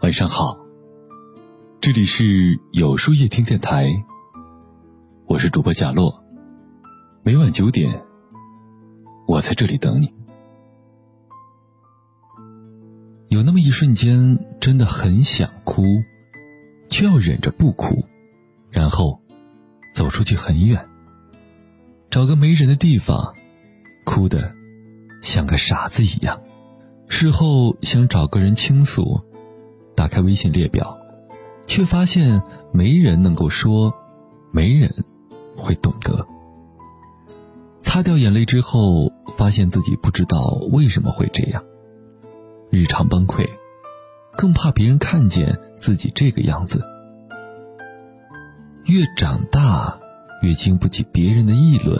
晚上好，这里是有书夜听电台，我是主播贾洛，每晚九点，我在这里等你。有那么一瞬间，真的很想哭，却要忍着不哭，然后走出去很远，找个没人的地方，哭的像个傻子一样。事后想找个人倾诉。打开微信列表，却发现没人能够说，没人会懂得。擦掉眼泪之后，发现自己不知道为什么会这样。日常崩溃，更怕别人看见自己这个样子。越长大，越经不起别人的议论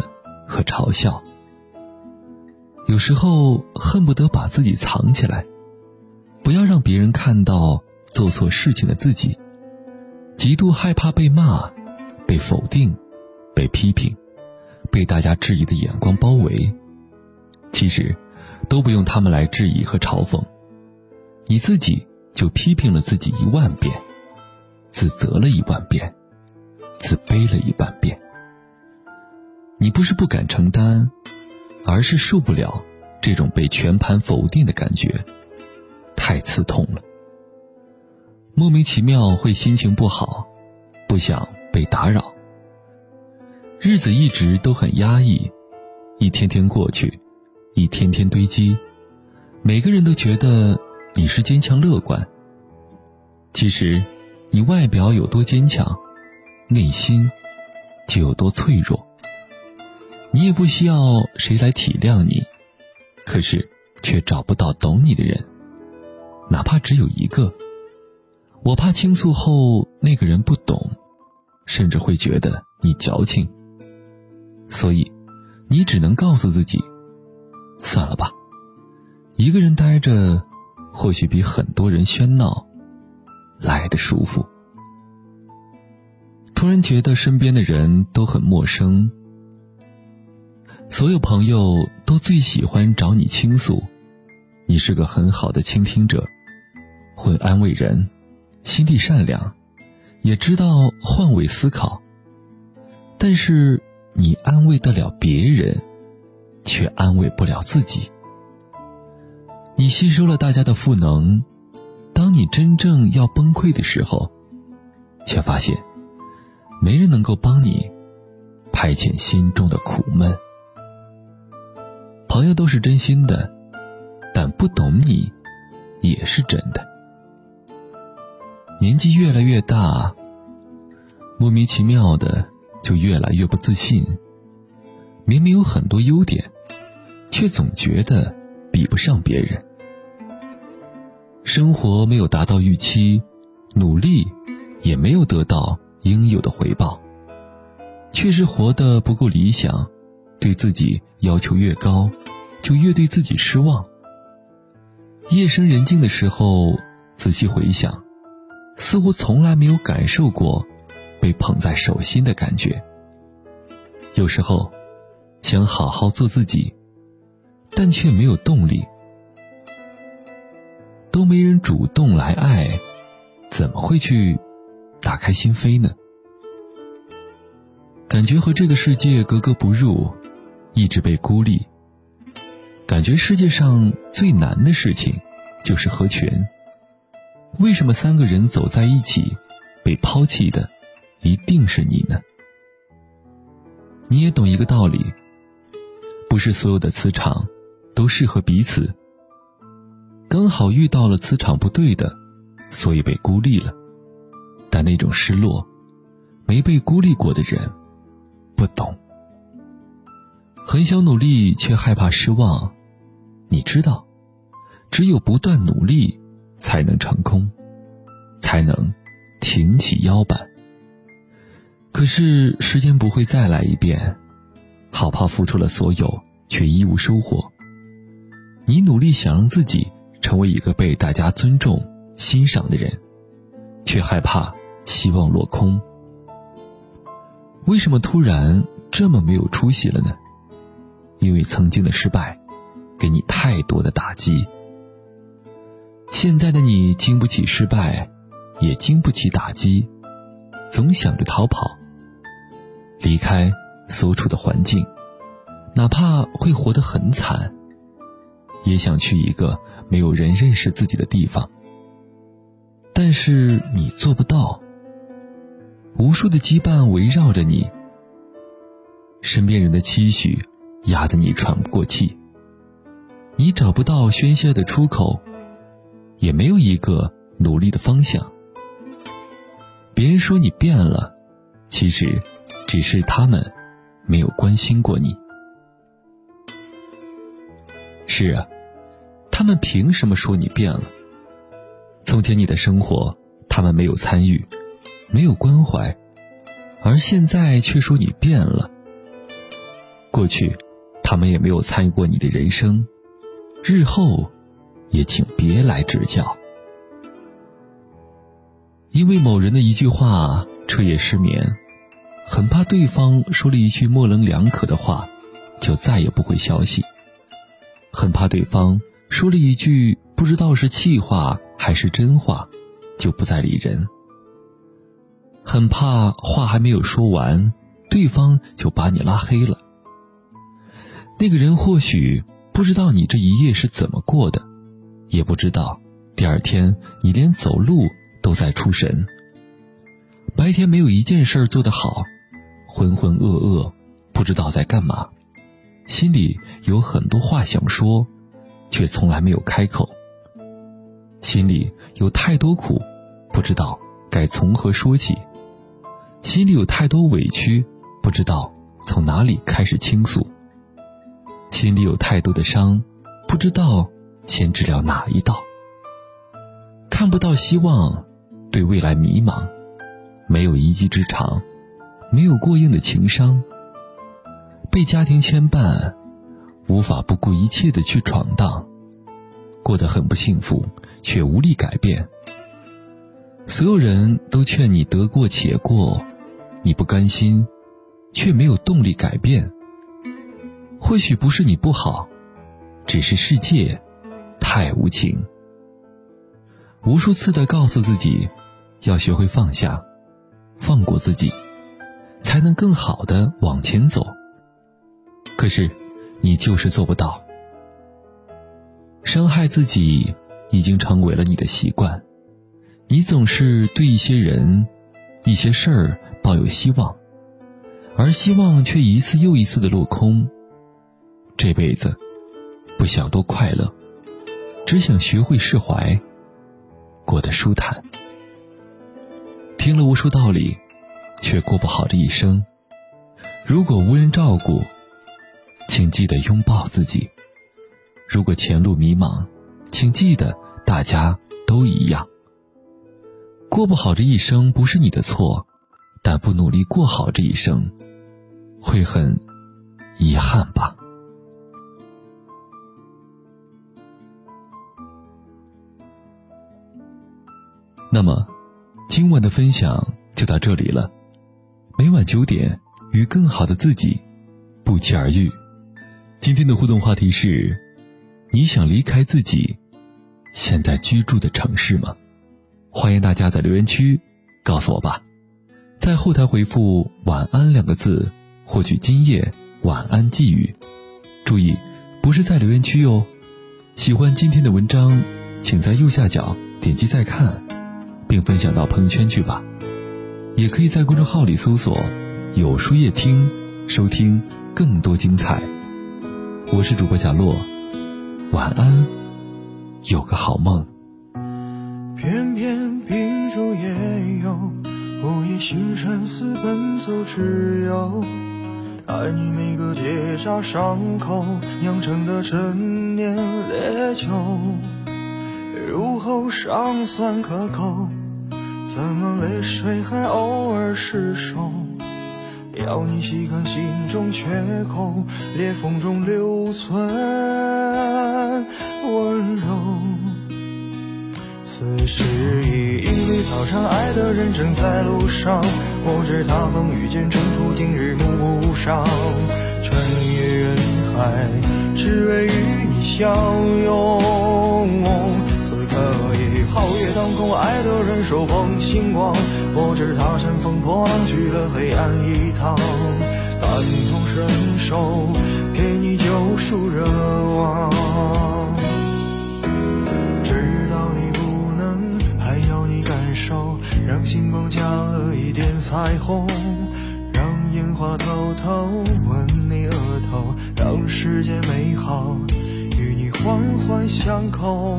和嘲笑。有时候恨不得把自己藏起来。不要让别人看到做错事情的自己，极度害怕被骂、被否定、被批评、被大家质疑的眼光包围。其实，都不用他们来质疑和嘲讽，你自己就批评了自己一万遍，自责了一万遍，自卑了一万遍。你不是不敢承担，而是受不了这种被全盘否定的感觉。太刺痛了，莫名其妙会心情不好，不想被打扰。日子一直都很压抑，一天天过去，一天天堆积。每个人都觉得你是坚强乐观，其实你外表有多坚强，内心就有多脆弱。你也不需要谁来体谅你，可是却找不到懂你的人。哪怕只有一个，我怕倾诉后那个人不懂，甚至会觉得你矫情。所以，你只能告诉自己，算了吧，一个人待着，或许比很多人喧闹来的舒服。突然觉得身边的人都很陌生，所有朋友都最喜欢找你倾诉，你是个很好的倾听者。会安慰人，心地善良，也知道换位思考。但是你安慰得了别人，却安慰不了自己。你吸收了大家的赋能，当你真正要崩溃的时候，却发现没人能够帮你排遣心中的苦闷。朋友都是真心的，但不懂你，也是真的。年纪越来越大，莫名其妙的就越来越不自信。明明有很多优点，却总觉得比不上别人。生活没有达到预期，努力也没有得到应有的回报，确实活得不够理想。对自己要求越高，就越对自己失望。夜深人静的时候，仔细回想。似乎从来没有感受过被捧在手心的感觉。有时候想好好做自己，但却没有动力。都没人主动来爱，怎么会去打开心扉呢？感觉和这个世界格格不入，一直被孤立。感觉世界上最难的事情就是合群。为什么三个人走在一起，被抛弃的一定是你呢？你也懂一个道理，不是所有的磁场都适合彼此。刚好遇到了磁场不对的，所以被孤立了。但那种失落，没被孤立过的人不懂。很想努力，却害怕失望。你知道，只有不断努力。才能成功，才能挺起腰板。可是时间不会再来一遍，好怕付出了所有却一无收获。你努力想让自己成为一个被大家尊重、欣赏的人，却害怕希望落空。为什么突然这么没有出息了呢？因为曾经的失败，给你太多的打击。现在的你经不起失败，也经不起打击，总想着逃跑，离开所处的环境，哪怕会活得很惨，也想去一个没有人认识自己的地方。但是你做不到，无数的羁绊围绕着你，身边人的期许压得你喘不过气，你找不到宣泄的出口。也没有一个努力的方向。别人说你变了，其实只是他们没有关心过你。是啊，他们凭什么说你变了？从前你的生活，他们没有参与，没有关怀，而现在却说你变了。过去，他们也没有参与过你的人生，日后。也请别来指教，因为某人的一句话彻夜失眠，很怕对方说了一句模棱两可的话，就再也不回消息；很怕对方说了一句不知道是气话还是真话，就不再理人；很怕话还没有说完，对方就把你拉黑了。那个人或许不知道你这一夜是怎么过的。也不知道，第二天你连走路都在出神。白天没有一件事儿做得好，浑浑噩噩，不知道在干嘛，心里有很多话想说，却从来没有开口。心里有太多苦，不知道该从何说起。心里有太多委屈，不知道从哪里开始倾诉。心里有太多的伤，不知道。先治疗哪一道？看不到希望，对未来迷茫，没有一技之长，没有过硬的情商，被家庭牵绊，无法不顾一切的去闯荡，过得很不幸福，却无力改变。所有人都劝你得过且过，你不甘心，却没有动力改变。或许不是你不好，只是世界。太无情。无数次的告诉自己，要学会放下，放过自己，才能更好的往前走。可是，你就是做不到。伤害自己已经成为了你的习惯，你总是对一些人、一些事儿抱有希望，而希望却一次又一次的落空。这辈子，不想多快乐。只想学会释怀，过得舒坦。听了无数道理，却过不好这一生。如果无人照顾，请记得拥抱自己；如果前路迷茫，请记得大家都一样。过不好这一生不是你的错，但不努力过好这一生，会很遗憾吧。那么，今晚的分享就到这里了。每晚九点，与更好的自己不期而遇。今天的互动话题是：你想离开自己现在居住的城市吗？欢迎大家在留言区告诉我吧。在后台回复“晚安”两个字，获取今夜晚安寄语。注意，不是在留言区哟。喜欢今天的文章，请在右下角点击再看。并分享到朋友圈去吧，也可以在公众号里搜索“有书夜听”，收听更多精彩。我是主播贾洛，晚安，有个好梦。偏偏秉烛夜游，午夜星辰似奔走之友，爱你每个结痂伤口酿成的陈年烈酒。入喉尚算可口，怎么泪水还偶尔失守？要你细看心中缺口，裂缝中留存温柔。此时已莺绿草长，爱的人正在路上。我知他风雨兼程途，今日暮上，穿越人海，只为与你。相拥。皓月当空，爱的人手捧星光，我知他乘风破浪去了黑暗一趟，感同身受，给你救赎热望。知道你不能，还要你感受，让星光加了一点彩虹。让烟花偷偷吻你额头，让世界美好与你环环相扣。